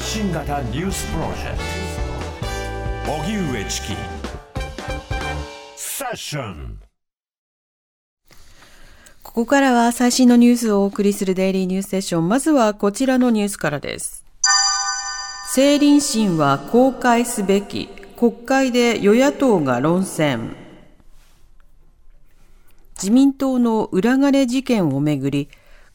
発信型ニュースプロジェクト荻上チキセッションここからは最新のニュースをお送りするデイリーニュースセッション。まずはこちらのニュースからです。政倫審は公開すべき。国会で与野党が論戦。自民党の裏金事件をめぐり、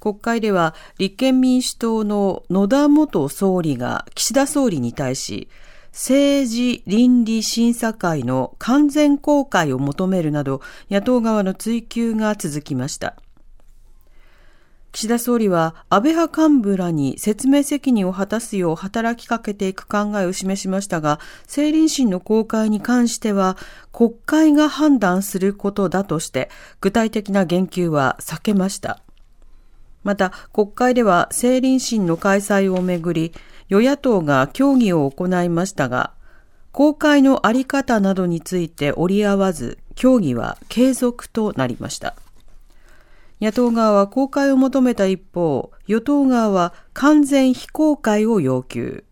国会では立憲民主党の野田元総理が岸田総理に対し、政治倫理審査会の完全公開を求めるなど野党側の追及が続きました。岸田総理は安倍派幹部らに説明責任を果たすよう働きかけていく考えを示しましたが、政倫審の公開に関しては国会が判断することだとして具体的な言及は避けました。また国会では政倫審の開催をめぐり与野党が協議を行いましたが、公開のあり方などについて折り合わず、協議は継続となりました。野党側は公開を求めた一方、与党側は完全非公開を要求。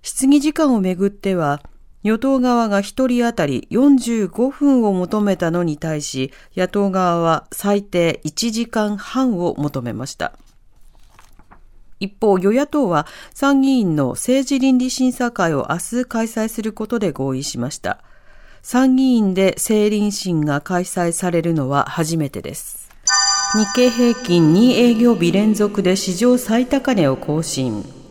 質疑時間をめぐっては、与党側が一人当たり45分を求めたのに対し、野党側は最低1時間半を求めました。一方、与野党は参議院の政治倫理審査会を明日開催することで合意しました。参議院で政倫審が開催されるのは初めてです。日経平均2営業日連続で史上最高値を更新。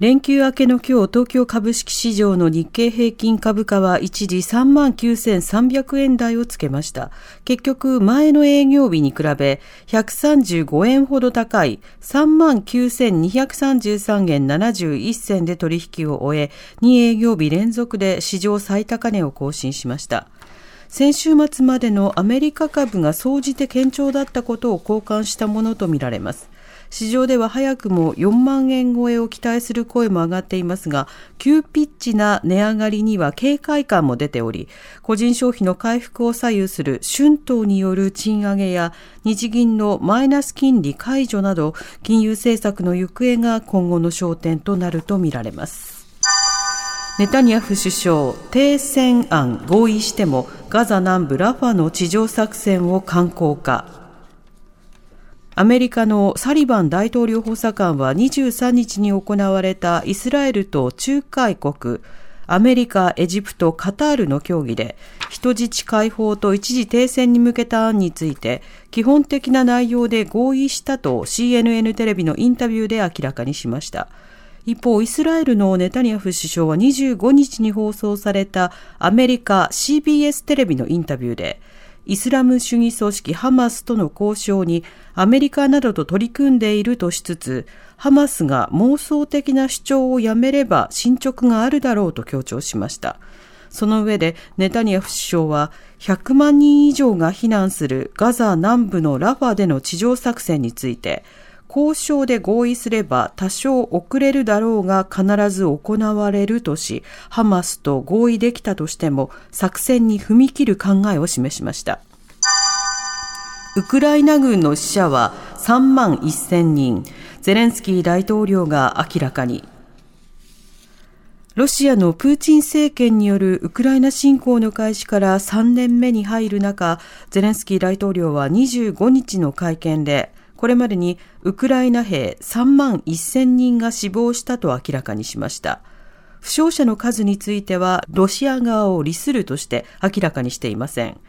連休明けの今日、東京株式市場の日経平均株価は一時39,300円台をつけました。結局、前の営業日に比べ135円ほど高い39,233円71銭で取引を終え、2営業日連続で史上最高値を更新しました。先週末までのアメリカ株が総じて堅調だったことを交換したものとみられます。市場では早くも4万円超えを期待する声も上がっていますが、急ピッチな値上がりには警戒感も出ており、個人消費の回復を左右する春闘による賃上げや日銀のマイナス金利解除など、金融政策の行方が今後の焦点となるとみられます。ネタニヤフ首相、停戦案合意してもガザ南部ラファの地上作戦を敢行か。アメリカのサリバン大統領補佐官は23日に行われたイスラエルと仲介国、アメリカ、エジプト、カタールの協議で、人質解放と一時停戦に向けた案について、基本的な内容で合意したと CNN テレビのインタビューで明らかにしました。一方、イスラエルのネタニヤフ首相は25日に放送されたアメリカ CBS テレビのインタビューで、イスラム主義組織ハマスとの交渉にアメリカなどと取り組んでいるとしつつ、ハマスが妄想的な主張をやめれば進捗があるだろうと強調しました。その上でネタニヤフ首相は100万人以上が避難するガザ南部のラファでの地上作戦について、交渉で合意すれば多少遅れるだろうが必ず行われるとし、ハマスと合意できたとしても作戦に踏み切る考えを示しました。ウクライナ軍の死者は3万1000人、ゼレンスキー大統領が明らかに。ロシアのプーチン政権によるウクライナ侵攻の開始から3年目に入る中、ゼレンスキー大統領は25日の会見で、これまでにウクライナ兵3万1000人が死亡したと明らかにしました。負傷者の数についてはロシア側を利するとして明らかにしていません。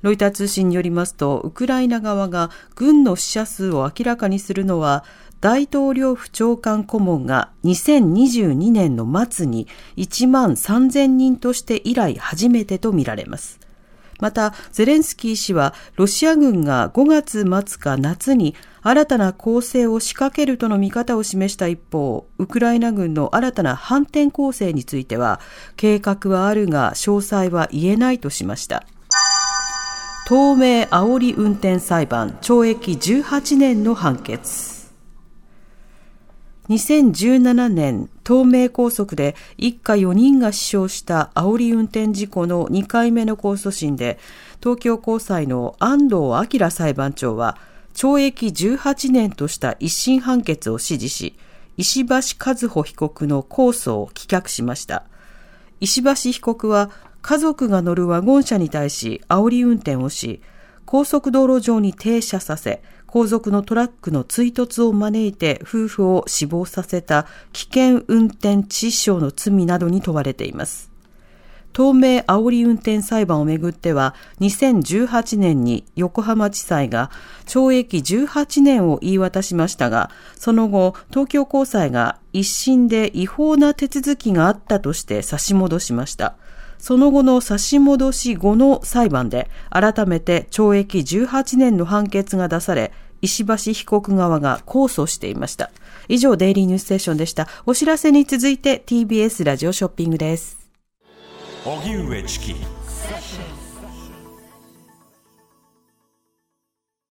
ロイター通信によりますと、ウクライナ側が軍の死者数を明らかにするのは、大統領府長官顧問が2022年の末に1万3000人として以来初めてとみられます。また、ゼレンスキー氏は、ロシア軍が5月末か夏に新たな攻勢を仕掛けるとの見方を示した一方、ウクライナ軍の新たな反転攻勢については、計画はあるが詳細は言えないとしました。東名煽り運転裁判、懲役18年の判決。2017年、東名高速で一家4人が死傷した煽り運転事故の2回目の控訴審で、東京高裁の安藤明裁判長は、懲役18年とした一審判決を支持し、石橋和歩被告の控訴を棄却しました。石橋被告は家族が乗るワゴン車に対し煽り運転をし、高速道路上に停車させ、後続のトラックの追突を招いて夫婦を死亡させた危険運転致死傷の罪などに問われています。東名煽り運転裁判をめぐっては、2018年に横浜地裁が懲役18年を言い渡しましたが、その後、東京高裁が一審で違法な手続きがあったとして差し戻しました。その後の差し戻し後の裁判で、改めて懲役18年の判決が出され、石橋被告側が控訴していました。以上、デイリーニュースステーションでした。お知らせに続いて TBS ラジオショッピングです。荻上チキ。